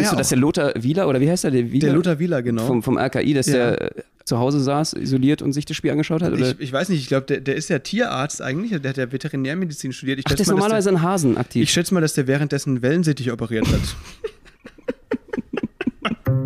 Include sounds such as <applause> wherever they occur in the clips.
Denkst ja du, dass der Lothar Wieler, oder wie heißt der? Der, Wieler? der Lothar Wieler, genau. vom, vom RKI, dass Ja. der zu Hause saß, isoliert und sich das Spiel angeschaut hat? Oder? ich, ich weiß nicht, ich glaube, der, der ist ja Tierarzt eigentlich, der hat ja Veterinärmedizin studiert. Ich Ach, der ist mal, normalerweise ein Hasen der, aktiv. ich schätze mal, dass der währenddessen Wellensittich operiert hat. <laughs>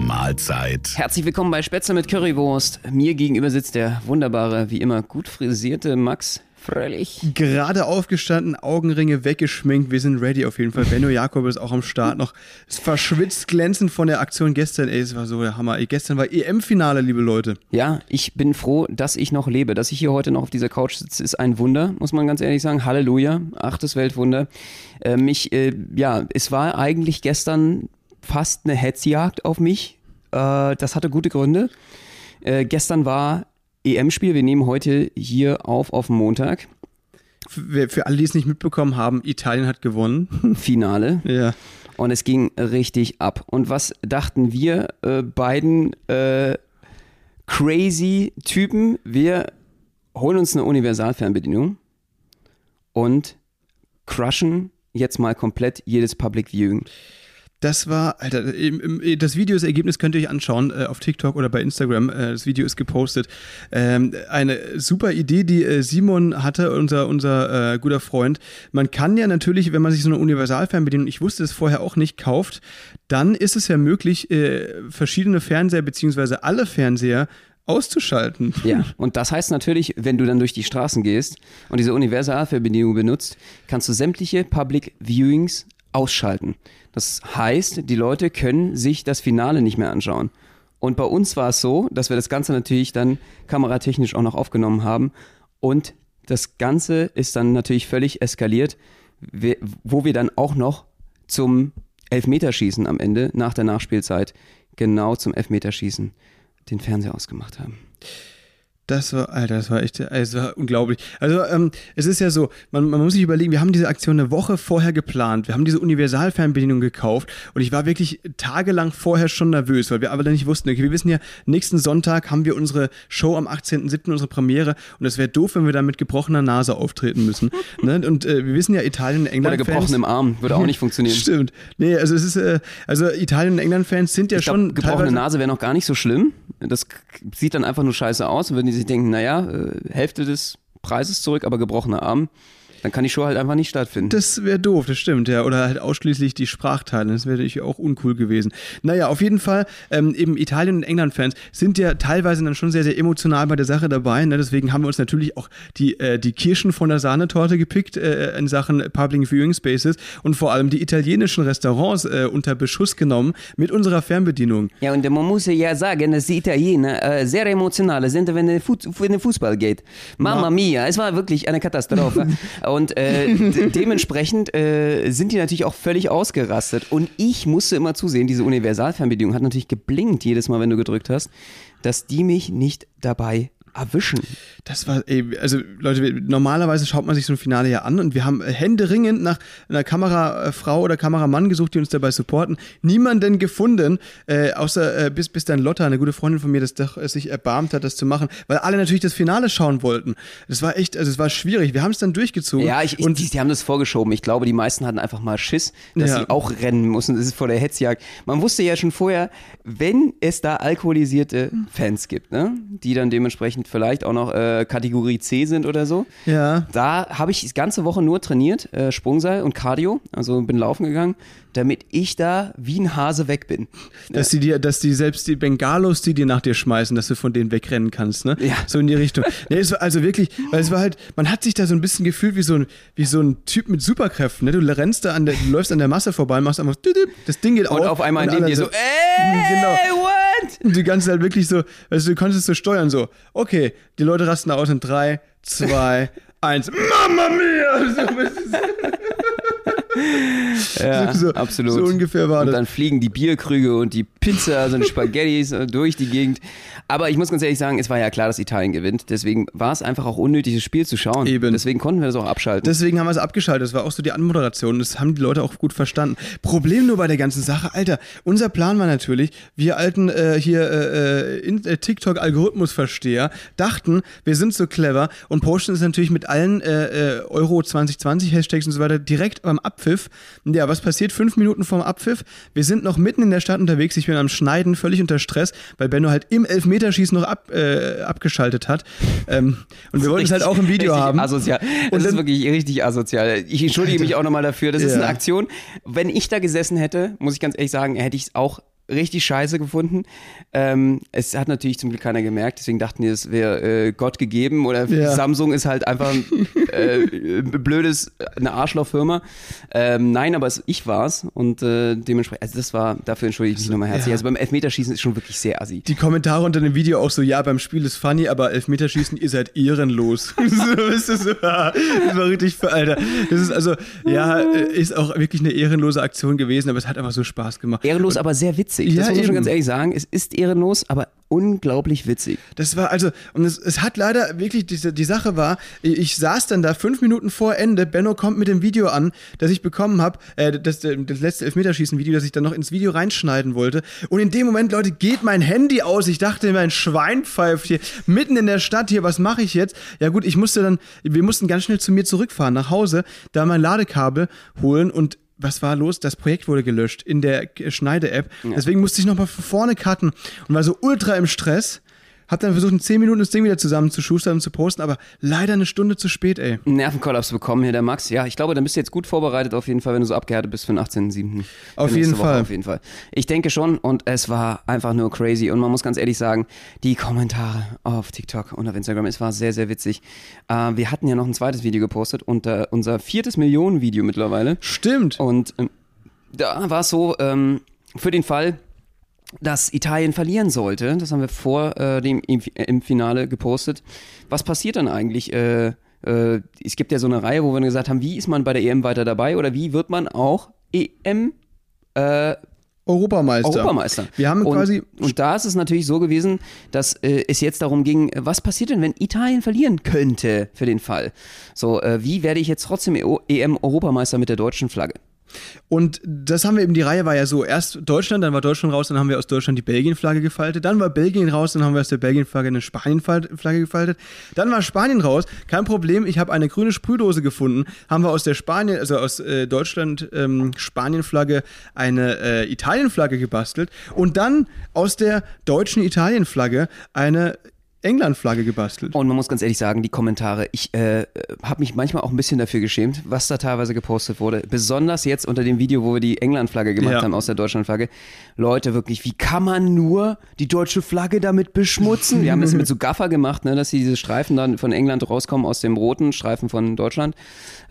Mahlzeit. Herzlich willkommen bei Spätzle mit Currywurst. Mir gegenüber sitzt der wunderbare, wie immer gut frisierte Max Fröhlich. Gerade aufgestanden, Augenringe weggeschminkt, wir sind ready auf jeden Fall. Benno Jakob ist auch am Start noch. Ist verschwitzt, glänzend von der Aktion gestern. Ey, es war so der Hammer. Ey, gestern war EM-Finale, liebe Leute. Ja, ich bin froh, dass ich noch lebe. Dass ich hier heute noch auf dieser Couch sitze, ist ein Wunder, muss man ganz ehrlich sagen. Halleluja, achtes Weltwunder. Äh, mich, äh, ja, es war eigentlich gestern fast eine Hetzjagd auf mich. Äh, das hatte gute Gründe. Äh, gestern war EM-Spiel. Wir nehmen heute hier auf auf Montag. Für, für alle, die es nicht mitbekommen haben, Italien hat gewonnen. <laughs> Finale. ja. Und es ging richtig ab. Und was dachten wir äh, beiden äh, crazy Typen? Wir holen uns eine Universalfernbedienung und crushen jetzt mal komplett jedes Public Viewing. Das war, Alter, das Video, das Ergebnis könnt ihr euch anschauen äh, auf TikTok oder bei Instagram. Äh, das Video ist gepostet. Ähm, eine super Idee, die äh, Simon hatte, unser, unser äh, guter Freund. Man kann ja natürlich, wenn man sich so eine Universalfernbedienung, ich wusste es vorher auch nicht, kauft, dann ist es ja möglich, äh, verschiedene Fernseher beziehungsweise alle Fernseher auszuschalten. Ja, und das heißt natürlich, wenn du dann durch die Straßen gehst und diese Universalfernbedienung benutzt, kannst du sämtliche Public Viewings ausschalten. Das heißt, die Leute können sich das Finale nicht mehr anschauen. Und bei uns war es so, dass wir das Ganze natürlich dann kameratechnisch auch noch aufgenommen haben. Und das Ganze ist dann natürlich völlig eskaliert, wo wir dann auch noch zum Elfmeterschießen am Ende, nach der Nachspielzeit, genau zum Elfmeterschießen den Fernseher ausgemacht haben. Das war, Alter, das war echt, also war unglaublich. Also, ähm, es ist ja so, man, man muss sich überlegen, wir haben diese Aktion eine Woche vorher geplant. Wir haben diese Universalfernbedienung gekauft und ich war wirklich tagelang vorher schon nervös, weil wir aber dann nicht wussten, okay, wir wissen ja, nächsten Sonntag haben wir unsere Show am 18.07., unsere Premiere und es wäre doof, wenn wir da mit gebrochener Nase auftreten müssen. <laughs> ne? Und äh, wir wissen ja, Italien und England. Oder gebrochenem Arm, würde auch nicht funktionieren. <laughs> Stimmt. Nee, also es ist, äh, also Italien und England-Fans sind ja Ich schon. glaube, gebrochene Nase wäre noch gar nicht so schlimm. Das sieht dann einfach nur scheiße aus. Und wenn die sich denken, naja, äh, Hälfte des Preises zurück, aber gebrochener Arm, dann kann die Show halt einfach nicht stattfinden. Das wäre doof, das stimmt, ja. Oder halt ausschließlich die Sprachteile. Das wäre natürlich auch uncool gewesen. Naja, auf jeden Fall, ähm, eben Italien- und England-Fans sind ja teilweise dann schon sehr, sehr emotional bei der Sache dabei. Ne? Deswegen haben wir uns natürlich auch die, äh, die Kirschen von der Sahnetorte gepickt äh, in Sachen Public Viewing Spaces und vor allem die italienischen Restaurants äh, unter Beschuss genommen mit unserer Fernbedienung. ja, und man muss ja sagen, dass die Italiener äh, sehr emotional sind, wenn es Fußball geht. Mamma mia, es war wirklich eine Katastrophe. <laughs> und äh, de- <laughs> dementsprechend äh, sind die natürlich auch völlig ausgerastet. Und ich musste immer zusehen, diese Universalfernbedienung hat natürlich geblinkt jedes Mal, wenn du gedrückt hast, dass die mich nicht dabei erwischen. Das war, ey, also Leute, normalerweise schaut man sich so ein Finale ja an und wir haben händeringend nach einer Kamerafrau oder Kameramann gesucht, die uns dabei supporten. Niemanden gefunden, äh, außer äh, bis, bis dann Lotta, eine gute Freundin von mir, das doch äh, sich erbarmt hat, das zu machen, weil alle natürlich das Finale schauen wollten. Das war echt, also es war schwierig. Wir haben es dann durchgezogen. Ja, ich, ich, und die, die haben das vorgeschoben. Ich glaube, die meisten hatten einfach mal Schiss, dass Ja. sie auch rennen mussten. Das ist vor der Hetzjagd. Man wusste ja schon vorher, wenn es da alkoholisierte Fans gibt, ne, die dann dementsprechend vielleicht auch noch äh, Kategorie C sind oder so. ja. Da habe ich die ganze Woche nur trainiert, äh, Sprungseil und Cardio, also bin laufen gegangen, damit ich da wie ein Hase weg bin. Dass die dir, dass die selbst die Bengalos, die dir nach dir schmeißen, dass du von denen wegrennen kannst, ne? Ja. So in die Richtung. Nee, es war also wirklich, weil es war halt, man hat sich da so ein bisschen gefühlt wie so ein, wie so ein Typ mit Superkräften, ne? Du rennst da an der, du läufst an der Masse vorbei, machst einfach, das Ding geht Und auf. auf einmal neben alle dir so, ey, <laughs> Genau. what? Und die ganze Zeit wirklich so, also du konntest so steuern, so, okay, die Leute rasten aus in drei, zwei, <laughs> eins, Mamma mia! <laughs> So, <laughs> Ja, so, absolut. So ungefähr war und das. dann fliegen die Bierkrüge und die Pizza, <laughs> also die Spaghettis äh, durch die Gegend. Aber ich muss ganz ehrlich sagen, es war ja klar, dass Italien gewinnt. Deswegen war es einfach auch unnötig, das Spiel zu schauen. Eben. Deswegen konnten wir das auch abschalten. Deswegen haben wir es abgeschaltet. Das war auch so die Anmoderation. Das haben die Leute auch gut verstanden. Problem nur bei der ganzen Sache, Alter. Unser Plan war natürlich, wir alten äh, hier äh, in, äh, TikTok-Algorithmusversteher dachten, wir sind so clever und posten es natürlich mit allen äh, äh, Euro 2020 Hashtags und so weiter direkt beim Abpfiff. Ja, was passiert? Fünf Minuten vorm Abpfiff. Wir sind noch mitten in der Stadt unterwegs. Ich bin am Schneiden, völlig unter Stress, weil Benno halt im Elfmeterschießen noch ab, äh, abgeschaltet hat. Ähm, und wir wollten es halt auch im Video haben. Asozial. Das Und ist dann- wirklich richtig asozial. Ich entschuldige mich auch nochmal dafür. Das ist Ja. eine Aktion. Wenn ich da gesessen hätte, muss ich ganz ehrlich sagen, hätte ich es auch richtig scheiße gefunden. Ähm, es hat natürlich zum Glück keiner gemerkt, deswegen dachten die, es wäre äh, Gott gegeben oder Ja. Samsung ist halt einfach äh, <laughs> blödes, eine Arschlochfirma. Ähm, nein, aber es, ich war's und äh, dementsprechend, also das war, dafür entschuldige ich mich nochmal herzlich. Ja. Also beim Elfmeterschießen ist schon wirklich sehr assi. die Kommentare unter dem Video auch so, ja, beim Spiel ist funny, aber Elfmeterschießen, ihr seid ehrenlos. <laughs> so, so, ah, das war richtig, Alter. Das ist also, ja, äh, ist auch wirklich eine ehrenlose Aktion gewesen, aber es hat einfach so Spaß gemacht. Ehrenlos, aber sehr witzig. Ja, das muss man schon ganz ehrlich sagen. Es ist ehrenlos, aber unglaublich witzig. Das war also, und es, es hat leider wirklich, diese, die Sache war, ich saß dann da fünf Minuten vor Ende, Benno kommt mit dem Video an, das ich bekommen habe, äh, das, das letzte Elfmeterschießen-Video, das ich dann noch ins Video reinschneiden wollte. Und in dem Moment, Leute, geht mein Handy aus. Ich dachte, mein Schwein pfeift hier, mitten in der Stadt hier, was mache ich jetzt? Ja gut, ich musste dann, wir mussten ganz schnell zu mir zurückfahren, nach Hause, da mein Ladekabel holen und was war los? Das Projekt wurde gelöscht in der Schneide-App. Deswegen musste ich nochmal von vorne cutten und war so ultra im Stress. Hab dann versucht, in 10 Minuten das Ding wieder zusammenzuschustern und zu posten, aber leider eine Stunde zu spät, ey. Einen Nervenkollaps bekommen hier, der Max. Ja, ich glaube, dann bist du jetzt gut vorbereitet auf jeden Fall, wenn du so abgehärtet bist für den 18.7. Auf jeden Woche Fall. Auf jeden Fall. Ich denke schon und es war einfach nur crazy und man muss ganz ehrlich sagen, die Kommentare auf TikTok und auf Instagram, es war sehr, sehr witzig. Äh, wir hatten ja noch ein zweites Video gepostet und äh, unser viertes Millionen-Video mittlerweile. Stimmt. Und ähm, da war es so, ähm, für den Fall, dass Italien verlieren sollte, das haben wir vor äh, dem im, im Finale gepostet. Was passiert dann eigentlich? Äh, äh, es gibt ja so eine Reihe, wo wir gesagt haben, wie ist man bei der EM weiter dabei oder wie wird man auch EM äh, Europameister. Europameister. Wir haben und, quasi. Und da ist es natürlich so gewesen, dass äh, es jetzt darum ging, was passiert denn, wenn Italien verlieren könnte für den Fall? So, äh, wie werde ich jetzt trotzdem EM-Europameister mit der deutschen Flagge? Und das haben wir eben, die Reihe war ja so, erst Deutschland, dann war Deutschland raus, dann haben wir aus Deutschland die Belgien-Flagge gefaltet, dann war Belgien raus, dann haben wir aus der Belgien-Flagge eine Spanien-Flagge gefaltet, dann war Spanien raus, kein Problem, ich habe eine grüne Sprühdose gefunden, haben wir aus der Spanien, also aus äh, Deutschland ähm, Spanien-Flagge eine äh, Italien-Flagge gebastelt und dann aus der deutschen Italien-Flagge eine England-Flagge gebastelt. Und man muss ganz ehrlich sagen, die Kommentare, ich äh, habe mich manchmal auch ein bisschen dafür geschämt, was da teilweise gepostet wurde. Besonders jetzt unter dem Video, wo wir die England-Flagge gemacht Ja. haben aus der Deutschland-Flagge. Leute, wirklich, wie kann man nur die deutsche Flagge damit beschmutzen? Wir haben das <laughs> mit so Gaffer gemacht, ne, dass diese Streifen dann von England rauskommen aus dem roten Streifen von Deutschland,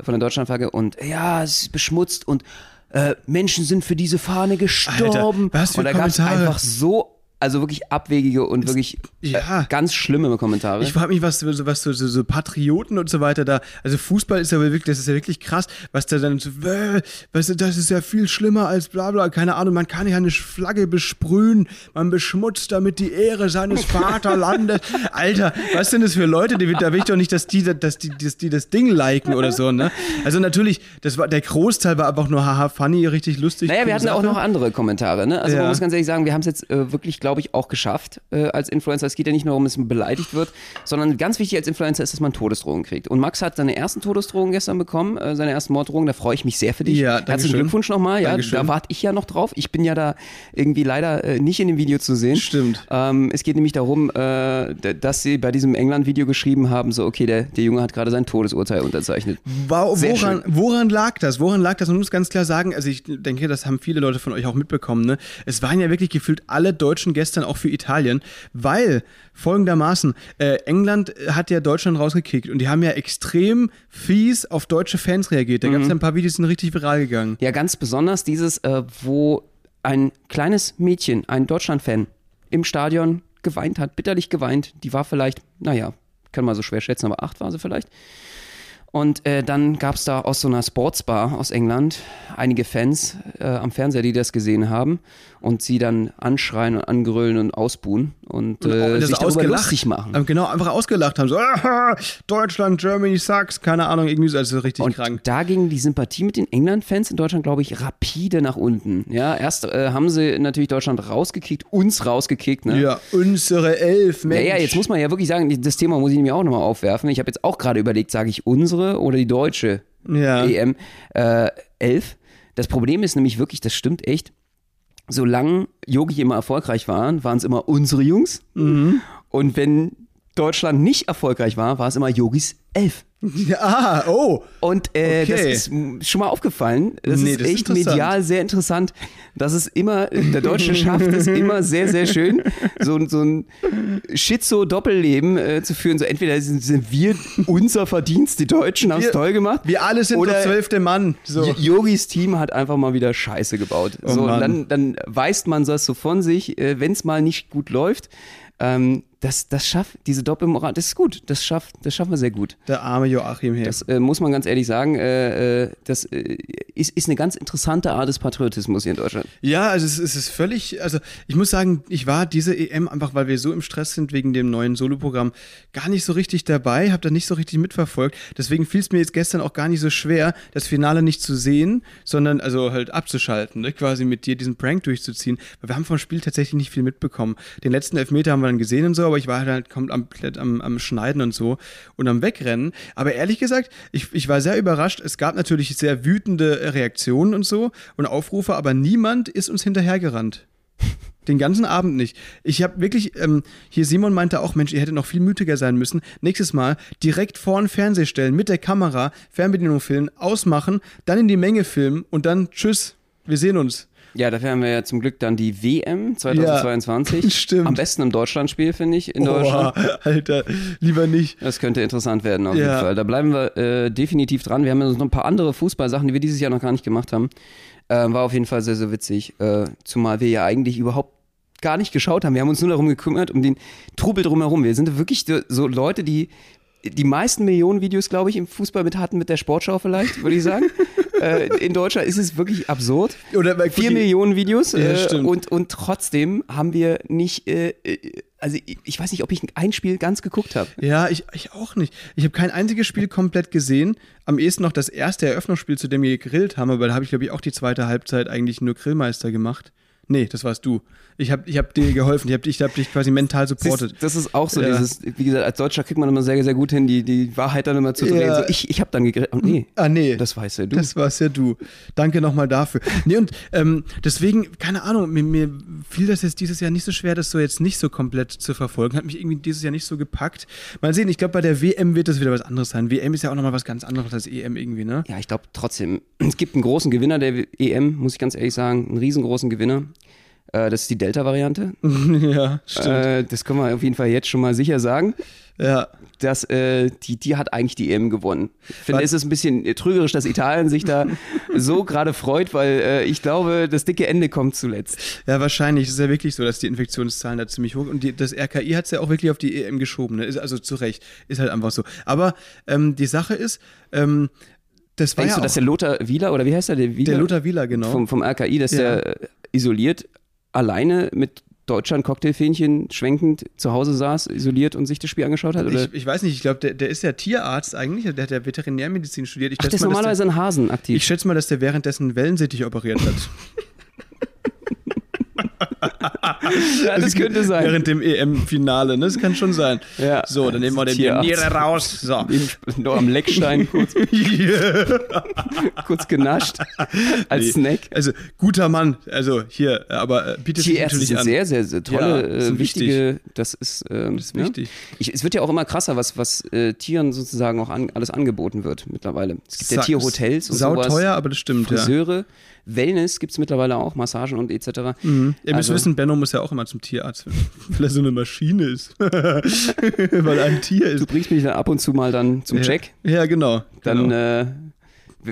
von der Deutschland-Flagge. Und ja, es ist beschmutzt und äh, Menschen sind für diese Fahne gestorben. was für und da gab es einfach so, also wirklich abwegige und wirklich ja. äh, ganz schlimme Kommentare. Ich frage mich, was, so- was so, so, so Patrioten und so weiter da. Also Fußball ist ja wirklich, das ist ja wirklich krass, was da dann so, äh, weißt du, das ist ja viel schlimmer als bla bla, keine Ahnung, man kann ja eine Flagge besprühen, man beschmutzt damit die Ehre seines <laughs> Vaterlandes. Alter, was sind das für Leute? Die, da will ich doch nicht, dass die, dass die, dass die das Ding liken oder so, ne? Also natürlich, das war, der Großteil war einfach nur haha funny, richtig lustig. Naja, wir hatten auch Sache. noch andere Kommentare. Ne? Also Ja. man muss ganz ehrlich sagen, wir haben es jetzt äh, wirklich, glaube ich, auch geschafft äh, als Influencer. Es geht ja nicht nur darum, dass man beleidigt wird, sondern ganz wichtig als Influencer ist, dass man Todesdrohungen kriegt. Und Max hat seine ersten Todesdrohungen gestern bekommen, äh, seine ersten Morddrohungen. Da freue ich mich sehr für dich. Ja, Herzlichen Dankeschön. Glückwunsch nochmal. Ja, Dankeschön. da warte ich ja noch drauf. Ich bin ja da irgendwie leider äh, nicht in dem Video zu sehen. Stimmt. Ähm, es geht nämlich darum, äh, dass sie bei diesem England-Video geschrieben haben, so okay, der, der Junge hat gerade sein Todesurteil unterzeichnet. Wow, woran, woran lag das? Woran lag das? Man muss ganz klar sagen, also ich denke, das haben viele Leute von euch auch mitbekommen. Ne? Es waren ja wirklich gefühlt alle Deutschen gestern auch für Italien, weil folgendermaßen, äh, England hat ja Deutschland rausgekickt und die haben ja extrem fies auf deutsche Fans reagiert. Da gab es ja ein paar Videos, die sind richtig viral gegangen. Ja, ganz besonders dieses, äh, wo ein kleines Mädchen, ein Deutschland-Fan, im Stadion geweint hat, bitterlich geweint. Die war vielleicht, naja, kann man so schwer schätzen, aber acht war sie vielleicht. Und äh, dann gab es da aus so einer Sportsbar aus England einige Fans äh, am Fernseher, die das gesehen haben und sie dann anschreien und angrölen und ausbuhen und, Und äh, sich darüber ausgelacht. lustig machen. Ähm, Genau, einfach ausgelacht haben. So, "Ah, <laughs> Deutschland, Germany sucks. Keine Ahnung, irgendwie so, also richtig Und krank. da ging die Sympathie mit den England-Fans in Deutschland, glaube ich, rapide nach unten. Ja, erst äh, haben sie natürlich Deutschland rausgekickt, uns rausgekickt. Ne? Ja, unsere Elf, Ja, Mensch. ja, jetzt muss man ja wirklich sagen, das Thema muss ich nämlich auch nochmal aufwerfen. Ich habe jetzt auch gerade überlegt, sage ich unsere oder die deutsche Ja. EM äh, 11. Das Problem ist nämlich wirklich, das stimmt echt, solange Yogi immer erfolgreich waren, waren es immer unsere Jungs. Mhm. Und wenn Deutschland nicht erfolgreich war, war es immer Yogis 11. <laughs> Ja, oh. Und äh, das Okay. ist m- schon mal aufgefallen. Das Nee, ist das ist echt interessant. medial sehr interessant. Das ist immer, der Deutsche <laughs> schafft es immer sehr, sehr schön, so, ein- so ein Schizo-Doppelleben äh, zu führen. So entweder sind, sind wir unser Verdienst, die Deutschen haben es toll gemacht. Wir alle sind Oder der zwölfte Mann. So. Yogis Team hat einfach mal wieder Scheiße gebaut. Oh so, und dann, dann weist man das so von sich, äh, wenn es mal nicht gut läuft. Ähm, das, das schafft, diese Doppelmoral, das ist gut. Das schafft, das schaffen wir sehr gut. Der arme Joachim hier. Das äh, muss man ganz ehrlich sagen. Äh, äh, das äh, ist, ist eine ganz interessante Art des Patriotismus hier in Deutschland. Ja, also es, es ist völlig, also ich muss sagen, ich war diese EM einfach, weil wir so im Stress sind wegen dem neuen Soloprogramm, gar nicht so richtig dabei, habe da nicht so richtig mitverfolgt. Deswegen fiel es mir jetzt gestern auch gar nicht so schwer, das Finale nicht zu sehen, sondern also halt abzuschalten, ne? quasi mit dir diesen Prank durchzuziehen. Weil wir haben vom Spiel tatsächlich nicht viel mitbekommen. Den letzten Elfmeter haben wir dann gesehen und so, aber ich war halt komplett am, am Schneiden und so und am Wegrennen. Aber ehrlich gesagt, ich, ich war sehr überrascht. Es gab natürlich sehr wütende Reaktionen und so und Aufrufe, aber niemand ist uns hinterhergerannt. <laughs> Den ganzen Abend nicht. Ich habe wirklich, ähm, hier Simon meinte auch, Mensch, ihr hättet noch viel mütiger sein müssen. Nächstes Mal direkt vor den Fernseher stellen, mit der Kamera, Fernbedienung filmen, ausmachen, dann in die Menge filmen und dann tschüss, wir sehen uns. Ja, dafür haben wir ja zum Glück dann die WM 2022. Ja, <laughs> stimmt. Am besten im Deutschlandspiel, finde ich, in Deutschland. Boah, Alter, lieber nicht. Das könnte interessant werden auf Ja. jeden Fall. Da bleiben wir äh, definitiv dran. Wir haben ja noch ein paar andere Fußballsachen, die wir dieses Jahr noch gar nicht gemacht haben. Äh, war auf jeden Fall sehr, sehr witzig. Äh, zumal wir ja eigentlich überhaupt gar nicht geschaut haben. Wir haben uns nur darum gekümmert, um den Trubel drumherum. Wir sind wirklich so Leute, die die meisten Millionen Videos, glaube ich, im Fußball mit hatten, mit der Sportschau vielleicht, würde ich sagen. <laughs> äh, in Deutschland ist es wirklich absurd. Oder Vier Millionen Videos Ja, äh, und, und trotzdem haben wir nicht, äh, äh, also ich, ich weiß nicht, ob ich ein Spiel ganz geguckt habe. Ja, ich, ich auch nicht. Ich habe kein einziges Spiel komplett gesehen. Am ehesten noch das erste Eröffnungsspiel, zu dem wir gegrillt haben, aber da habe ich, glaube ich, auch die zweite Halbzeit eigentlich nur Grillmeister gemacht. Nee, das warst du. Ich habe ich hab dir geholfen, ich habe ich hab dich quasi mental supportet. Das, das ist auch so Ja. dieses, wie gesagt, als Deutscher kriegt man immer sehr, sehr gut hin, die, die Wahrheit dann immer zu drehen. Ja. So, ich, ich habe dann gegrillt. Oh, nee, Ah, nee. das weißt ja du. Das war's ja du. Danke nochmal dafür. Nee, und ähm, deswegen, keine Ahnung, mir, mir fiel das jetzt dieses Jahr nicht so schwer, das so jetzt nicht so komplett zu verfolgen. Hat mich irgendwie dieses Jahr nicht so gepackt. Mal sehen, ich glaube, bei der WM wird das wieder was anderes sein. WM ist ja auch nochmal was ganz anderes als EM irgendwie, ne? ja, ich glaube trotzdem, es gibt einen großen Gewinner der EM, muss ich ganz ehrlich sagen, einen riesengroßen Gewinner. Äh, das ist die Delta-Variante. <laughs> ja, stimmt. Äh, das können wir auf jeden Fall jetzt schon mal sicher sagen. ja. dass äh, die, die hat eigentlich die EM gewonnen. Ich finde, Was? es ist ein bisschen trügerisch, dass Italien sich da <laughs> so gerade freut, weil äh, ich glaube, das dicke Ende kommt zuletzt. Ja, wahrscheinlich. Es ist ja wirklich so, dass die Infektionszahlen da ziemlich hoch und die, das RKI hat es ja auch wirklich auf die EM geschoben. Ne? Ist also zu Recht. Ist halt einfach so. Aber ähm, die Sache ist, ähm, das war Denkst ja du, dass der Lothar Wieler, oder wie heißt der? Der, Wieler? der Lothar Wieler, genau. vom, vom RKI, dass Ja. der isoliert alleine mit Deutschland Cocktailfähnchen schwenkend zu Hause saß, isoliert und sich das Spiel angeschaut hat? Oder? ich, ich weiß nicht, ich glaube, der, der ist ja Tierarzt eigentlich, der hat ja Veterinärmedizin studiert. Ich Ach, der ist mal, normalerweise ein Hasen der, aktiv. ich schätze mal, dass der währenddessen Wellensittich operiert hat. <laughs> ja, das könnte sein. Während dem EM-Finale, ne? Das kann schon sein. Ja. So, dann nehmen wir den Tierarzt. Niere raus. So. <laughs> Noch am Leckstein kurz, <laughs> kurz genascht als Nee. Snack. Also, guter Mann. Also, hier, aber äh, bietet sich natürlich sind an. sehr, sehr, sehr tolle, Ja, äh, wichtige, das ist, ähm, Das ist ne? wichtig. Ich, es wird ja auch immer krasser, was, was äh, Tieren sozusagen auch an, alles angeboten wird mittlerweile. Es gibt ja Sa- Tierhotels und Sau sowas. teuer, aber das stimmt, ja. Wellness gibt es mittlerweile auch, Massagen und etc. Mhm. Ihr müsst Also- wissen, Benno muss ja auch immer zum Tierarzt, <laughs> weil er so eine Maschine ist. <laughs> weil er ein Tier ist. Du bringst mich dann ab und zu mal dann zum Check. Ja, genau. Dann genau. äh,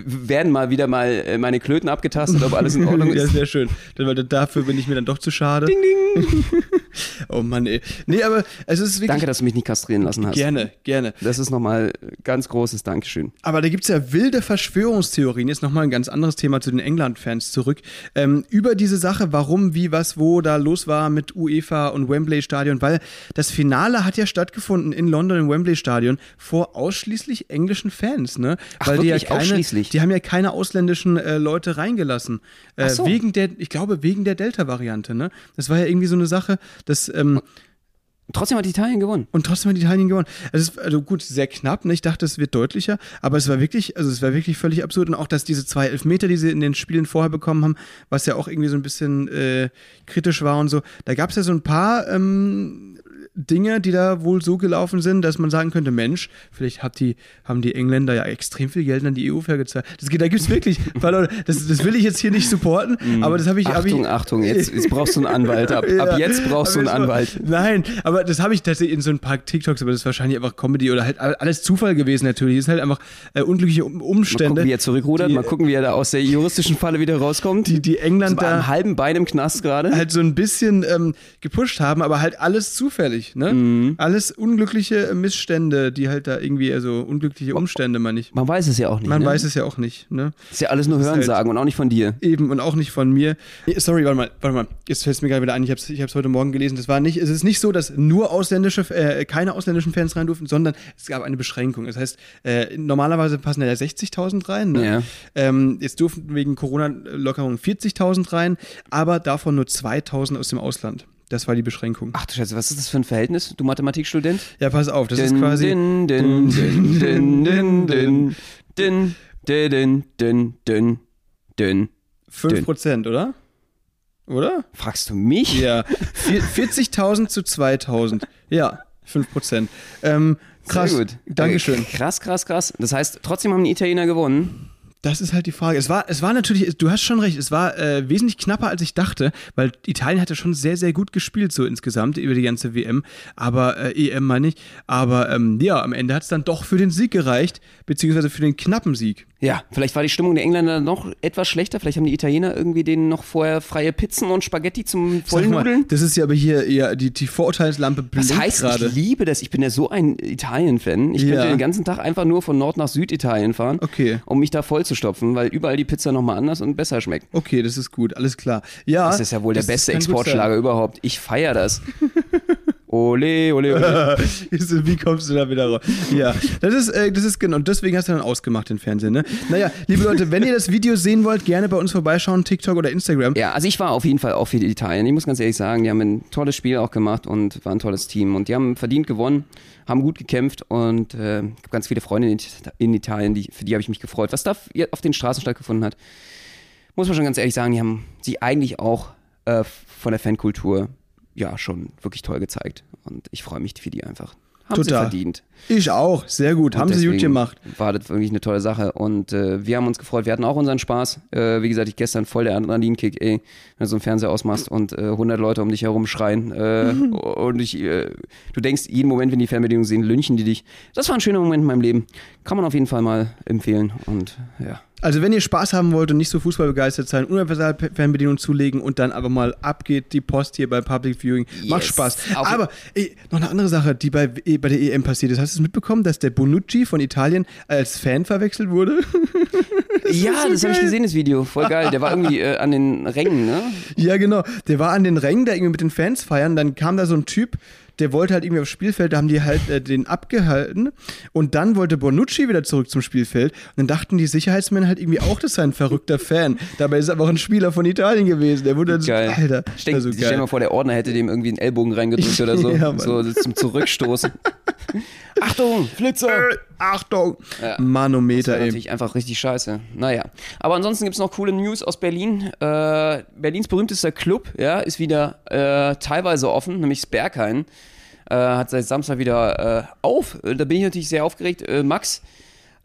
werden mal wieder mal äh, meine Klöten abgetastet, ob alles in Ordnung <laughs> ja, ist. sehr schön. Weil dafür bin ich mir dann doch zu schade. Ding, ding. <laughs> oh Mann, ey. Nee, aber es ist wirklich. Danke, dass du mich nicht kastrieren lassen hast. Gerne, gerne. Das ist nochmal ganz großes Dankeschön. Aber da gibt es ja wilde Verschwörungstheorien. Jetzt nochmal ein ganz anderes Thema zu den England-Fans zurück. Ähm, über diese Sache, warum, wie, was, wo da los war mit UEFA und Wembley-Stadion, weil das Finale hat ja stattgefunden in London im Wembley-Stadion vor ausschließlich englischen Fans, ne? Ach, weil die ja wirklich? keine, Ausschließlich? Die haben ja keine ausländischen äh, Leute reingelassen. Äh, so. Wegen der, ich glaube, wegen der Delta-Variante, ne? Das war ja irgendwie so eine Sache, dass. Ähm, Trotzdem hat Italien gewonnen. und trotzdem hat Italien gewonnen. Also, es, also gut, sehr knapp. Ne? Ich dachte, es wird deutlicher, aber es war wirklich, also es war wirklich völlig absurd. Und auch, dass diese zwei Elfmeter, die sie in den Spielen vorher bekommen haben, was ja auch irgendwie so ein bisschen äh, kritisch war und so. Da gab es ja so ein paar ähm, Dinge, die da wohl so gelaufen sind, dass man sagen könnte, Mensch, vielleicht hat die, haben die Engländer ja extrem viel Geld an die EU gezahlt. Das, da gibt es wirklich, <laughs> das, das will ich jetzt hier nicht supporten, aber das habe ich. hab Achtung, ich, Achtung, jetzt, jetzt brauchst du einen Anwalt. Ab, ab Ja, jetzt brauchst du einen Anwalt. Nein, aber das habe ich tatsächlich in so ein paar TikToks, aber das ist wahrscheinlich einfach Comedy oder halt alles Zufall gewesen natürlich. Das ist halt einfach äh, unglückliche Um- Mal Umstände. gucken, wie er zurückrudert, die, mal gucken, wie er da aus der juristischen Falle wieder rauskommt. Die, die England da halben Bein im Knast gerade. halt so ein bisschen ähm, gepusht haben, aber halt alles zufällig, ne? Mhm. Alles unglückliche Missstände, die halt da irgendwie, also unglückliche Umstände, meine ich. Man weiß es ja auch nicht. Man ne? weiß es ja auch nicht, ne? Ist ja alles nur halt- Hörensagen und auch nicht von dir. Eben und auch nicht von mir. Sorry, warte mal, warte mal. Jetzt fällt es mir gerade wieder ein. Ich habe es ich hab's heute Morgen gelesen. Das war nicht, es ist nicht so, dass nur ausländische, äh, keine ausländischen Fans rein durften, sondern es gab eine Beschränkung. Das heißt, äh, normalerweise passen ja 60.000 rein. Ne? Ja. Ähm, jetzt durften wegen Corona-Lockerung 40.000 rein, aber davon nur 2.000 aus dem Ausland. Das war die Beschränkung. Ach du Scheiße, was ist das für ein Verhältnis, du Mathematikstudent? Ja, pass auf, das ist Din, quasi. Din, din, din, din, din, din, din, din, din, din, din. 5%, oder? Oder? Fragst du mich? Ja. Vier- 40.000 zu 2.000. Ja, 5%. Ähm, krass. Sehr gut. Dankeschön. Äh, Krass, krass, krass. Das heißt, trotzdem haben die Italiener gewonnen. Das ist halt die Frage. Es war, es war natürlich, du hast schon recht, es war äh, wesentlich knapper, als ich dachte, weil Italien hatte schon sehr, sehr gut gespielt, so insgesamt über die ganze WM, aber äh, EM meine ich. Aber ähm, ja, am Ende hat es dann doch für den Sieg gereicht, beziehungsweise für den knappen Sieg. Ja, vielleicht war die Stimmung der Engländer noch etwas schlechter. Vielleicht haben die Italiener irgendwie denen noch vorher freie Pizzen und Spaghetti zum Vollnudeln. das ist ja aber hier eher die, die Vorurteilslampe blinkt Das heißt, gerade. ich liebe das. Ich bin ja so ein Italien-Fan. Ich Ja. könnte den ganzen Tag einfach nur von Nord nach Süditalien fahren, Okay. um mich da voll zu stopfen, weil überall die Pizza nochmal anders und besser schmeckt. Okay, das ist gut, alles klar. Ja, Das ist ja wohl der beste Exportschlager überhaupt. Ich feiere das. <laughs> Ole, ole, ole. <laughs> Wie kommst du da wieder raus? Ja, das ist, äh, das ist genau. Und deswegen hast du dann ausgemacht den Fernsehen, ne? Naja, liebe Leute, wenn ihr das Video sehen wollt, gerne bei uns vorbeischauen, TikTok oder Instagram. Ja, also ich war auf jeden Fall auch für die Italien. Ich muss ganz ehrlich sagen, die haben ein tolles Spiel auch gemacht und war ein tolles Team. Und die haben verdient gewonnen, haben gut gekämpft und äh, ich habe ganz viele Freunde in, in Italien, die, für die habe ich mich gefreut. Was da auf den Straßen stattgefunden hat, muss man schon ganz ehrlich sagen, die haben sich eigentlich auch äh, von der Fankultur ja schon wirklich toll gezeigt. Und ich freue mich für die einfach. Haben sie Total. verdient. Ich auch, sehr gut. Und Haben sie gut gemacht. War das wirklich eine tolle Sache. Und äh, wir haben uns gefreut. Wir hatten auch unseren Spaß. Äh, wie gesagt, ich gestern voll der Adrenalinkick, ey, wenn du so einen Fernseher ausmachst und äh, 100 Leute um dich herum schreien. Äh, <laughs> Und ich, äh, du denkst, jeden Moment, wenn die Fernbedienung sehen, lynchen die dich. Das war ein schöner Moment in meinem Leben. Kann man auf jeden Fall mal empfehlen. Und ja. Also wenn ihr Spaß haben wollt und nicht so fußballbegeistert sein, universal Fernbedienung zulegen und dann aber mal abgeht die Post hier bei Public Viewing. Macht Yes. Spaß. Auf- aber ey, noch eine andere Sache, die bei, eh, bei der EM passiert ist. Hast du es mitbekommen, dass der Bonucci von Italien als Fan verwechselt wurde? <laughs> ja, so das habe ich gesehen, das Video. Voll geil. Der war irgendwie äh, an den Rängen, ne? Ja, genau. Der war an den Rängen, der irgendwie mit den Fans feiern. Dann kam da so ein Typ, der wollte halt irgendwie aufs Spielfeld, da haben die halt äh, den abgehalten. Und dann wollte Bonucci wieder zurück zum Spielfeld. Und dann dachten die Sicherheitsmänner halt irgendwie auch, das sei ein verrückter Fan. Dabei ist er aber auch ein Spieler von Italien gewesen. Der wurde dann so, Geil. Alter, Stell, also stell dir mal vor, der Ordner hätte dem irgendwie einen Ellbogen reingedrückt <laughs> oder so. Ja, so zum Zurückstoßen. <laughs> Achtung, Flitzer! Achtung! Ja. Manometer, Das ey. natürlich einfach richtig scheiße. Naja. Aber ansonsten gibt es noch coole News aus Berlin. Äh, Berlins berühmtester Club ja, ist wieder äh, teilweise offen, nämlich Berghain. Äh, hat seit Samstag wieder äh, auf. Da bin ich natürlich sehr aufgeregt. Äh, Max,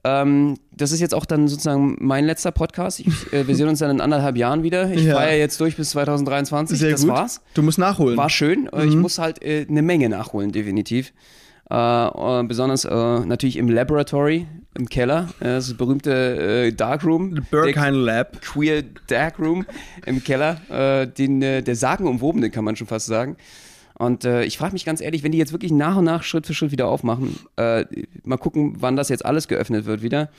ähm, das ist jetzt auch dann sozusagen mein letzter Podcast. Ich, äh, wir sehen uns dann in anderthalb Jahren wieder. Ich Ja. feiere jetzt durch bis 2023. Sehr das gut. war's. Du musst nachholen. War schön. Äh, Ich muss halt äh, eine Menge nachholen, definitiv. Äh, äh, besonders äh, natürlich im Laboratory. im Keller. Äh, Das berühmte äh, Darkroom. Berghain Lab. Queer Darkroom im Keller. Den, der sagenumwobene, kann man schon fast sagen. Und äh, ich frage mich ganz ehrlich, wenn die jetzt wirklich nach und nach Schritt für Schritt wieder aufmachen, äh, mal gucken, wann das jetzt alles geöffnet wird wieder.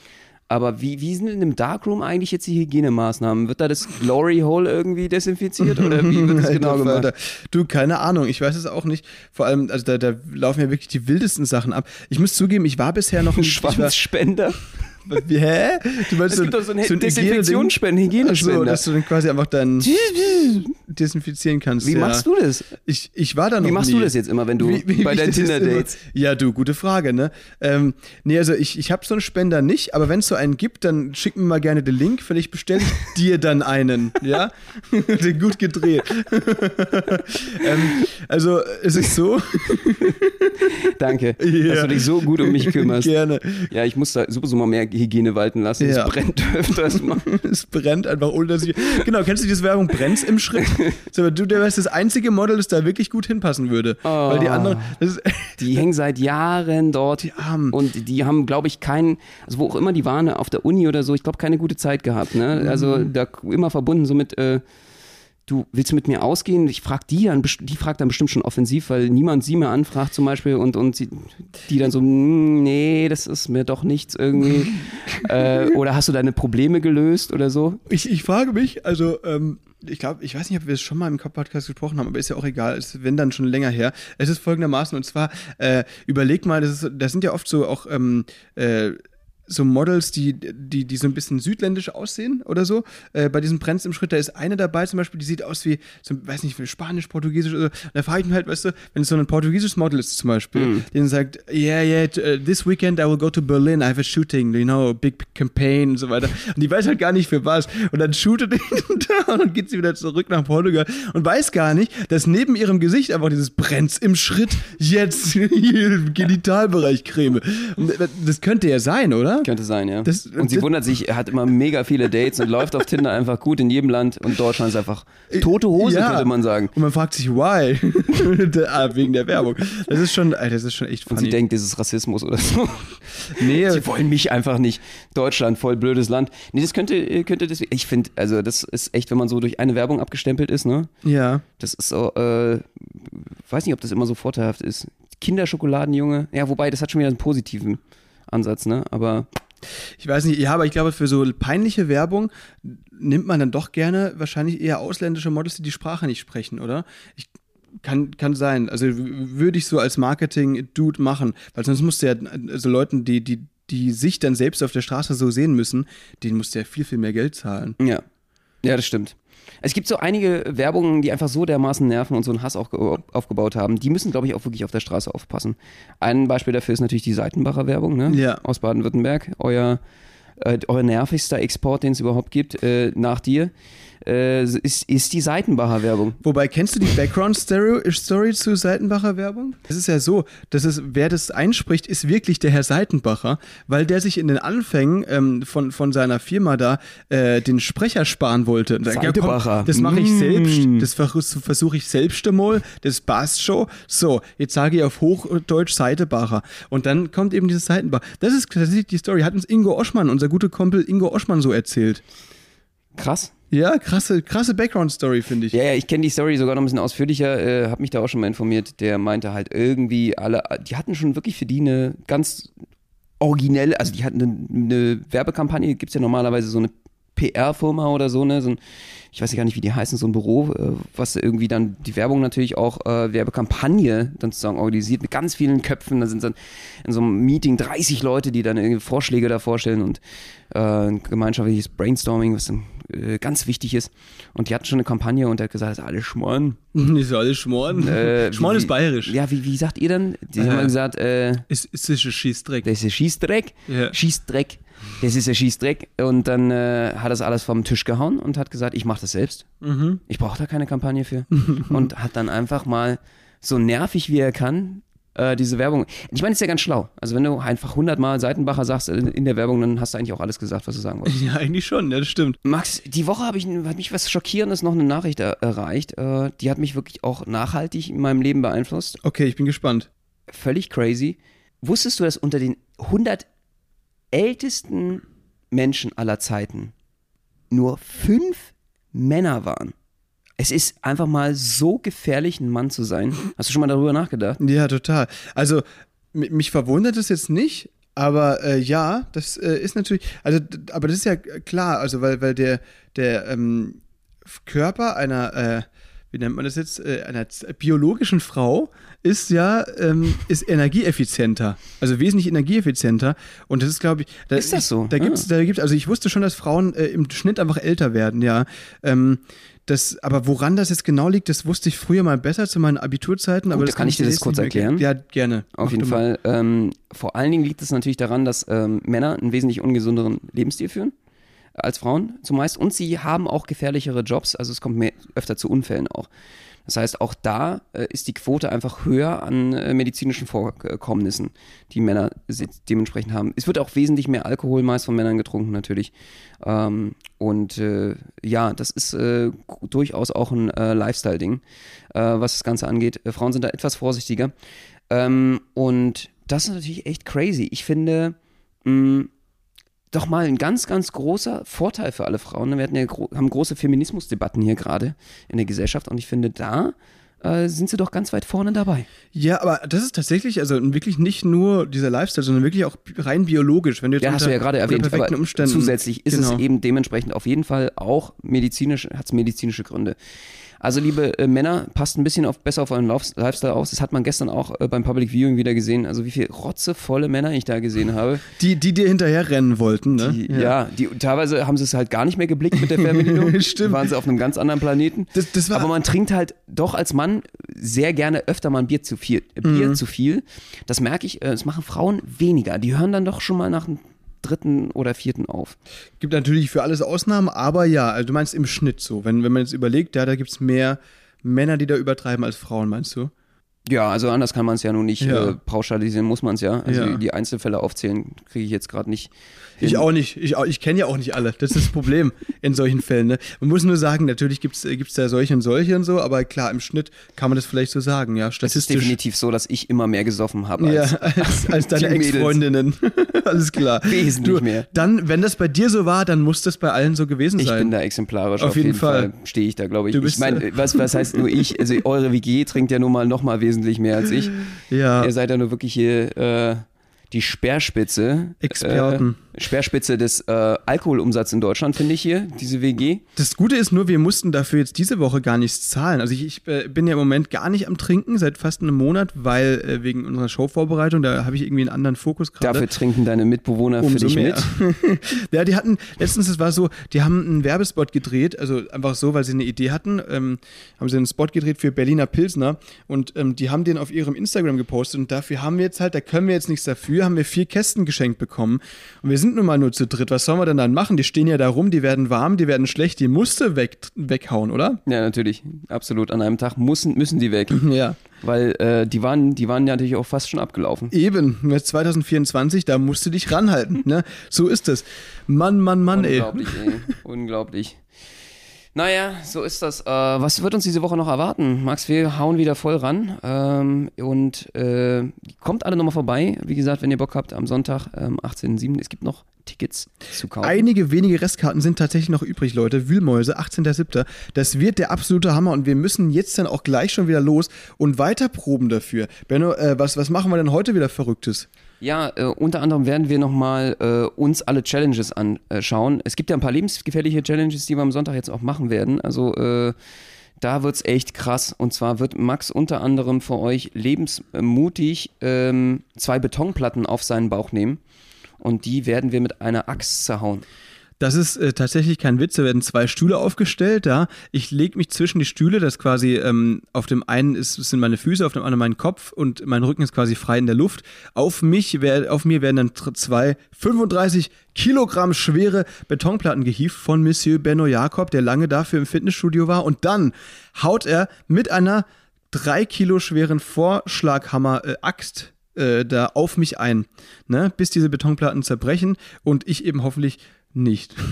Aber wie, wie sind denn im Darkroom eigentlich jetzt die Hygienemaßnahmen? Wird da das Glory Hole irgendwie desinfiziert oder wie wird das <laughs> genau gemacht? Du, keine Ahnung, ich weiß es auch nicht. Vor allem, also da, da laufen ja wirklich die wildesten Sachen ab. Ich muss zugeben, ich war bisher noch Ein <laughs> nicht. ich war- Schwanzspender. Hä? Du meinst Es gibt doch so einen Hygieneding? Desinfektionsspender, Ach so, Hygienespender. dass du dann quasi einfach dann desinfizieren kannst. Wie ja. machst du das? Ich, ich war da noch Wie machst nie. du das jetzt immer, wenn du Wie- wie- bei deinen Tinder-Dates? Ja, du, gute Frage, ne? Ähm, nee, also ich, ich habe so einen Spender nicht, aber wenn es so einen gibt, dann schick mir mal gerne den Link, vielleicht bestelle ich <laughs> dir dann einen, ja? den <laughs> gut gedreht. <laughs> ähm, also es ist so, <laughs> Danke, <laughs> Ja. dass du dich so gut um mich kümmerst. gerne, Ja, ich muss da sowieso mal mehr Hygiene walten lassen. Ja. Es brennt <laughs> öfters mal. es brennt einfach ohne dass ich. Genau, kennst du diese Werbung Brennt's im Schritt? So, du, der wärst das einzige Model, das da wirklich gut hinpassen würde. Weil die anderen, das ist, Die hängen seit Jahren dort. Die Armen. Und die haben, glaube ich, keinen, also wo auch immer die waren, auf der Uni oder so, ich glaube, keine gute Zeit gehabt. Ne? Also Mhm. da immer verbunden so mit, äh, du willst mit mir ausgehen? Ich frage die dann, die fragt dann bestimmt schon offensiv, weil niemand sie mehr anfragt zum Beispiel und, und sie, die dann so, "Mm, nee, das ist mir doch nichts irgendwie. <laughs> äh, oder hast du deine Probleme gelöst oder so? Ich, ich frage mich, also, ähm, ich glaube, ich weiß nicht, ob wir es schon mal im Podcast gesprochen haben, aber ist ja auch egal, ist, wenn dann schon länger her. Es ist folgendermaßen, und zwar, äh, überleg mal, das, ist, das sind ja oft so auch ähm, äh, so Models, die, die, die so ein bisschen südländisch aussehen oder so. Äh, bei diesem Brenz im Schritt, da ist eine dabei zum Beispiel, die sieht aus wie, so, weiß nicht, wie Spanisch, Portugiesisch oder so. Und da frage ich mich halt, weißt du, wenn es so ein portugiesisches Model ist zum Beispiel, den sagt, yeah, yeah, uh, this weekend I will go to Berlin, I have a shooting, you know, big campaign und so weiter. Und die weiß halt gar nicht für was. Und dann shootet <laughs> die da und dann geht sie wieder zurück nach Portugal und weiß gar nicht, dass neben ihrem Gesicht einfach dieses Brenz im Schritt jetzt <laughs> hier im Genitalbereich Creme. Und das könnte ja sein, oder? Könnte sein, ja. Das- und sie das- wundert sich, er hat immer mega viele Dates und läuft auf Tinder einfach gut in jedem Land und Deutschland ist einfach tote Hose, Ja. könnte man sagen. Und man fragt sich, why? <laughs> ah, wegen der Werbung. Das ist schon, Alter, das ist schon echt Und funny. sie denkt, das ist Rassismus oder so. nee, Sie wollen mich einfach nicht. Deutschland, voll blödes Land. Nee, das könnte, könnte das. Ich finde, also das ist echt, wenn man so durch eine Werbung abgestempelt ist, ne? ja. Das ist so, äh, weiß nicht, ob das immer so vorteilhaft ist. Kinderschokoladenjunge, ja, wobei, das hat schon wieder einen positiven Ansatz, ne? Aber Ich weiß nicht, ja, aber ich glaube, für so peinliche Werbung nimmt man dann doch gerne wahrscheinlich eher ausländische Models, die die Sprache nicht sprechen, oder? Ich, kann, kann sein. Also würde ich so als Marketing-Dude machen, weil sonst musst du ja, also Leuten, die, die, die sich dann selbst auf der Straße so sehen müssen, denen musst du ja viel, viel mehr Geld zahlen. Ja. Ja, das stimmt. Es gibt so einige Werbungen, die einfach so dermaßen nerven und so einen Hass auch ge- aufgebaut haben. Die müssen, glaube ich, auch wirklich auf der Straße aufpassen. Ein Beispiel dafür ist natürlich die Seitenbacher Werbung, ne? Ja. Aus Baden-Württemberg. Euer, äh, euer nervigster Export, den es überhaupt gibt, äh, nach dir, äh, ist, ist die Seitenbacher Werbung. Wobei, kennst du die Background-Story zu Seitenbacher Werbung? Es ist ja so, dass es, wer das einspricht, ist wirklich der Herr Seitenbacher, weil der sich in den Anfängen ähm, von, von seiner Firma da äh, den Sprecher sparen wollte. Und sagt, ja, komm, Seitenbacher. das mache ich Mm. selbst, das versuche versuch ich selbst einmal, das passt schon. So, jetzt sage ich auf Hochdeutsch Seitenbacher. Und dann kommt eben dieses Seitenbacher. Das ist tatsächlich die Story, hat uns Ingo Oschmann, unser guter Kumpel Ingo Oschmann so erzählt. Krass. Ja, krasse, krasse Background-Story, finde ich. Ja, ja, ich kenne die Story sogar noch ein bisschen ausführlicher, äh, habe mich da auch schon mal informiert. Der meinte halt irgendwie alle, die hatten schon wirklich für die eine ganz originelle, also die hatten eine, eine Werbekampagne, gibt es ja normalerweise so eine PR-Firma oder so, ne, so ein, ich weiß gar nicht, wie die heißen, so ein Büro, äh, was irgendwie dann die Werbung natürlich auch, äh, Werbekampagne dann sozusagen organisiert mit ganz vielen Köpfen. Da sind dann in so einem Meeting 30 Leute, die dann irgendwie Vorschläge da vorstellen und ein gemeinschaftliches Brainstorming, was dann äh, ganz wichtig ist. Und die hatten schon eine Kampagne und er hat gesagt, das ist alles Schmoren. <laughs> Nicht so alles Schmoren. Äh, <laughs> Schmoren ist bayerisch. Ja, wie, wie sagt ihr dann? Die Äh. haben gesagt, äh, Es ist sicher Schießdreck. das ist ein Schießdreck. Ja. Schießdreck. Das ist ein Schießdreck. Und dann äh, hat das alles vom Tisch gehauen und hat gesagt, ich mache das selbst. Mhm. Ich brauche da keine Kampagne für. <laughs> und hat dann einfach mal so nervig wie er kann äh, diese Werbung. Ich meine, ist ja ganz schlau. Also wenn du einfach hundertmal Seitenbacher sagst in der Werbung, dann hast du eigentlich auch alles gesagt, was du sagen wolltest. <laughs> Ja, eigentlich schon, ja, das stimmt. Max, die Woche habe ich, hat mich was Schockierendes noch eine Nachricht er erreicht. Äh, die hat mich wirklich auch nachhaltig in meinem Leben beeinflusst. Okay, ich bin gespannt. Völlig crazy. Wusstest du, dass unter den 100 ältesten Menschen aller Zeiten nur fünf Männer waren. Es ist einfach mal so gefährlich, ein Mann zu sein. Hast du schon mal darüber nachgedacht? Ja, total. Also mich verwundert es jetzt nicht, aber äh, ja, das äh, ist natürlich, also aber das ist ja klar, also weil, weil der, der ähm, Körper einer, äh, wie nennt man das jetzt, äh, einer biologischen Frau ist ja, ähm, ist energieeffizienter, also wesentlich energieeffizienter und das ist, glaube ich, da, Ist das so? Da gibt's, da gibt's, also ich wusste schon, dass Frauen äh, im Schnitt einfach älter werden, ja. Ähm, das, aber woran das jetzt genau liegt, das wusste ich früher mal besser zu meinen Abiturzeiten. aber da das kann ich dir das kurz erklären. Ja, gerne. Auf Mach jeden. Fall. Ähm, vor allen Dingen liegt es natürlich daran, dass ähm, Männer einen wesentlich ungesünderen Lebensstil führen als Frauen zumeist und sie haben auch gefährlichere Jobs, also es kommt mehr, öfter zu Unfällen auch. Das heißt, auch da äh, ist die Quote einfach höher an äh, medizinischen Vorkommnissen, die Männer dementsprechend haben. Es wird auch wesentlich mehr Alkohol meist von Männern getrunken natürlich. Ähm, und äh, ja, das ist äh, durchaus auch ein äh, Lifestyle-Ding, äh, was das Ganze angeht. Frauen sind da etwas vorsichtiger. Ähm, und das ist natürlich echt crazy. Ich finde, mh, doch mal ein ganz, ganz großer Vorteil für alle Frauen. Wir hatten ja gro haben große Feminismusdebatten hier gerade in der Gesellschaft und ich finde, da äh, sind sie doch ganz weit vorne dabei. Ja, aber das ist tatsächlich, also wirklich nicht nur dieser Lifestyle, sondern wirklich auch rein biologisch. Wenn du jetzt Ja, hast du ja gerade erwähnt, aber Umständen, zusätzlich ist genau. es eben dementsprechend auf jeden Fall auch medizinisch, hat es medizinische Gründe. Also liebe äh, Männer, passt ein bisschen auf, besser auf euren Lauf Lifestyle auf. Das hat man gestern auch äh, beim Public Viewing wieder gesehen. Also wie viele rotzevolle Männer ich da gesehen habe. Die, die dir hinterher rennen wollten, ne? Die, ja. die teilweise haben sie es halt gar nicht mehr geblickt mit der Fernbedienung. <laughs> Stimmt. Waren sie auf einem ganz anderen Planeten. Das- das war- Aber man trinkt halt doch als Mann sehr gerne öfter mal ein Bier zu viel. Äh, Bier Mhm. zu viel. Das merke ich, äh, das machen Frauen weniger. Die hören dann doch schon mal nach dem dritten oder vierten auf. Gibt natürlich für alles Ausnahmen, aber ja, also du meinst im Schnitt so. Wenn, wenn man jetzt überlegt, ja, da gibt es mehr Männer, die da übertreiben als Frauen, meinst du? Ja, also anders kann man es ja nun nicht Ja. äh, pauschalisieren, muss man es ja. Also Ja. die Einzelfälle aufzählen kriege ich jetzt gerade nicht. Ich auch nicht. Ich, ich kenne ja auch nicht alle. Das ist das Problem in solchen Fällen. Ne? Man muss nur sagen, natürlich gibt es da solche und solche und so, aber klar, im Schnitt kann man das vielleicht so sagen, ja. Es ist Statistisch. definitiv so, dass ich immer mehr gesoffen habe Ja, als <laughs> als, als deine. Ex-Freundinnen. <laughs> Alles klar. Wesentlich du, mehr. Dann, wenn das bei dir so war, dann muss das bei allen so gewesen Ich sein. bin da exemplarisch. Auf Auf, jeden jeden, Fall. Fall, stehe ich da, glaube ich. Du Ich meine, äh, was, was heißt nur ich? Also eure WG trinkt ja nun mal noch mal wesentlich mehr als ich. <laughs> ja. Ihr seid ja nur wirklich hier äh, die Speerspitze. Experten. Äh, Speerspitze des äh, Alkoholumsatzes in Deutschland, finde ich hier, diese WG. Das Gute ist nur, wir mussten dafür jetzt diese Woche gar nichts zahlen. Also ich, ich äh, bin ja im Moment gar nicht am Trinken, seit fast einem Monat, weil äh, wegen unserer Showvorbereitung, da habe ich irgendwie einen anderen Fokus gerade. Dafür trinken deine Mitbewohner für Umso dich mehr. mit. <laughs> ja, die hatten, letztens, es war so, die haben einen Werbespot gedreht, also einfach so, weil sie eine Idee hatten, ähm, haben sie einen Spot gedreht für Berliner Pilsner und ähm, die haben den auf ihrem Instagram gepostet und dafür haben wir jetzt halt, da können wir jetzt nichts dafür, haben wir vier Kästen geschenkt bekommen und wir sind nun mal nur zu dritt, was sollen wir denn dann machen? Die stehen ja da rum, die werden warm, die werden schlecht, die musste weg, weghauen, oder? Ja, natürlich. Absolut. An einem Tag müssen, müssen die weg. <laughs> Ja. Weil äh, die, waren, die waren ja natürlich auch fast schon abgelaufen. Eben, jetzt 2024, da musst du dich ranhalten, ne? So ist es. Mann, Mann, Mann, ey. Unglaublich, ey. Unglaublich. Naja, so ist das. Äh, was wird uns diese Woche noch erwarten? Max, wir hauen wieder voll ran. Ähm, und äh, kommt alle nochmal vorbei. Wie gesagt, wenn ihr Bock habt, am Sonntag, ähm, 18.07. Es gibt noch Tickets zu kaufen. Einige wenige Restkarten sind tatsächlich noch übrig, Leute. Wühlmäuse, 18.07. Das wird der absolute Hammer und wir müssen jetzt dann auch gleich schon wieder los und weiter proben dafür. Benno, äh, was, was machen wir denn heute wieder Verrücktes? Ja, äh, unter anderem werden wir nochmal äh, uns alle Challenges anschauen. Es gibt ja ein paar lebensgefährliche Challenges, die wir am Sonntag jetzt auch machen werden. Also äh, da wird's echt krass. Und zwar wird Max unter anderem für euch lebensmutig ähm, zwei Betonplatten auf seinen Bauch nehmen. Und die werden wir mit einer Axt zerhauen. Das ist äh, tatsächlich kein Witz. Da werden zwei Stühle aufgestellt. Da ich lege mich zwischen die Stühle. Das quasi ähm, auf dem einen ist, sind meine Füße, auf dem anderen mein Kopf und mein Rücken ist quasi frei in der Luft. Auf mich, wer, auf mir werden dann zwei 35 Kilogramm schwere Betonplatten gehievt von Monsieur Benno Jakob, der lange dafür im Fitnessstudio war. Und dann haut er mit einer drei Kilo schweren Vorschlaghammer äh, Axt äh, da auf mich ein, ne? bis diese Betonplatten zerbrechen und ich eben hoffentlich nicht. <laughs>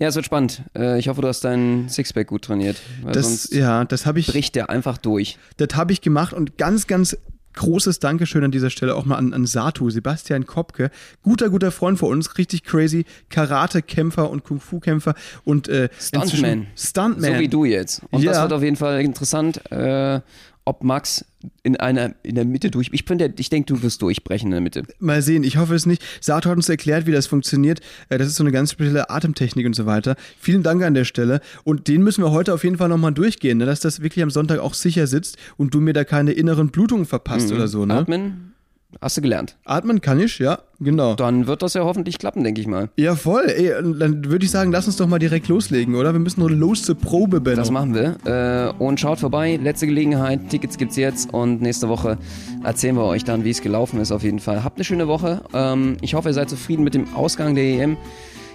Ja, es wird spannend. Äh, ich hoffe, du hast deinen Sixpack gut trainiert. Das, ja, das habe ich, bricht der einfach durch. das habe ich gemacht und ganz, ganz großes Dankeschön an dieser Stelle auch mal an, an Satu, Sebastian Kopke. Guter, guter Freund von uns, richtig crazy Karate-Kämpfer und Kung-Fu-Kämpfer und äh, Stuntman. Stuntman. So wie du jetzt. Und Ja. das wird auf jeden Fall interessant, äh, ob Max in einer in der Mitte durch. Ich, bin der- ich denke, du wirst durchbrechen in der Mitte. Mal sehen, ich hoffe es nicht. Sato hat uns erklärt, wie das funktioniert. Äh, Das ist so eine ganz spezielle Atemtechnik und so weiter. Vielen Dank an der Stelle. Und den müssen wir heute auf jeden Fall nochmal durchgehen, ne? dass das wirklich am Sonntag auch sicher sitzt und du mir da keine inneren Blutungen verpasst oder so. Ne? Atmen, hast du gelernt. Atmen kann ich, ja, genau. Dann wird das ja hoffentlich klappen, denke ich mal. Ja, voll. Ey, dann würde ich sagen, lass uns doch mal direkt loslegen, oder? Wir müssen nur los zur Probe, Benno. Das machen wir. Äh, und schaut vorbei. Letzte Gelegenheit. Tickets gibt's jetzt. Und nächste Woche erzählen wir euch dann, wie es gelaufen ist, auf jeden Fall. Habt eine schöne Woche. Ähm, ich hoffe, ihr seid zufrieden mit dem Ausgang der EM.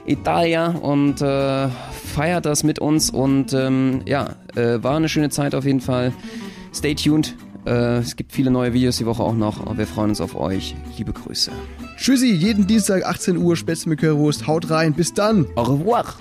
Italia und äh, feiert das mit uns. Und ähm, ja, äh, war eine schöne Zeit auf jeden Fall. Stay tuned. Äh, es gibt viele neue Videos die Woche auch noch. Und wir freuen uns auf euch. Liebe Grüße. Tschüssi, jeden Dienstag 18 Uhr Spätzle mit Currywurst. Haut rein, bis dann. Au revoir.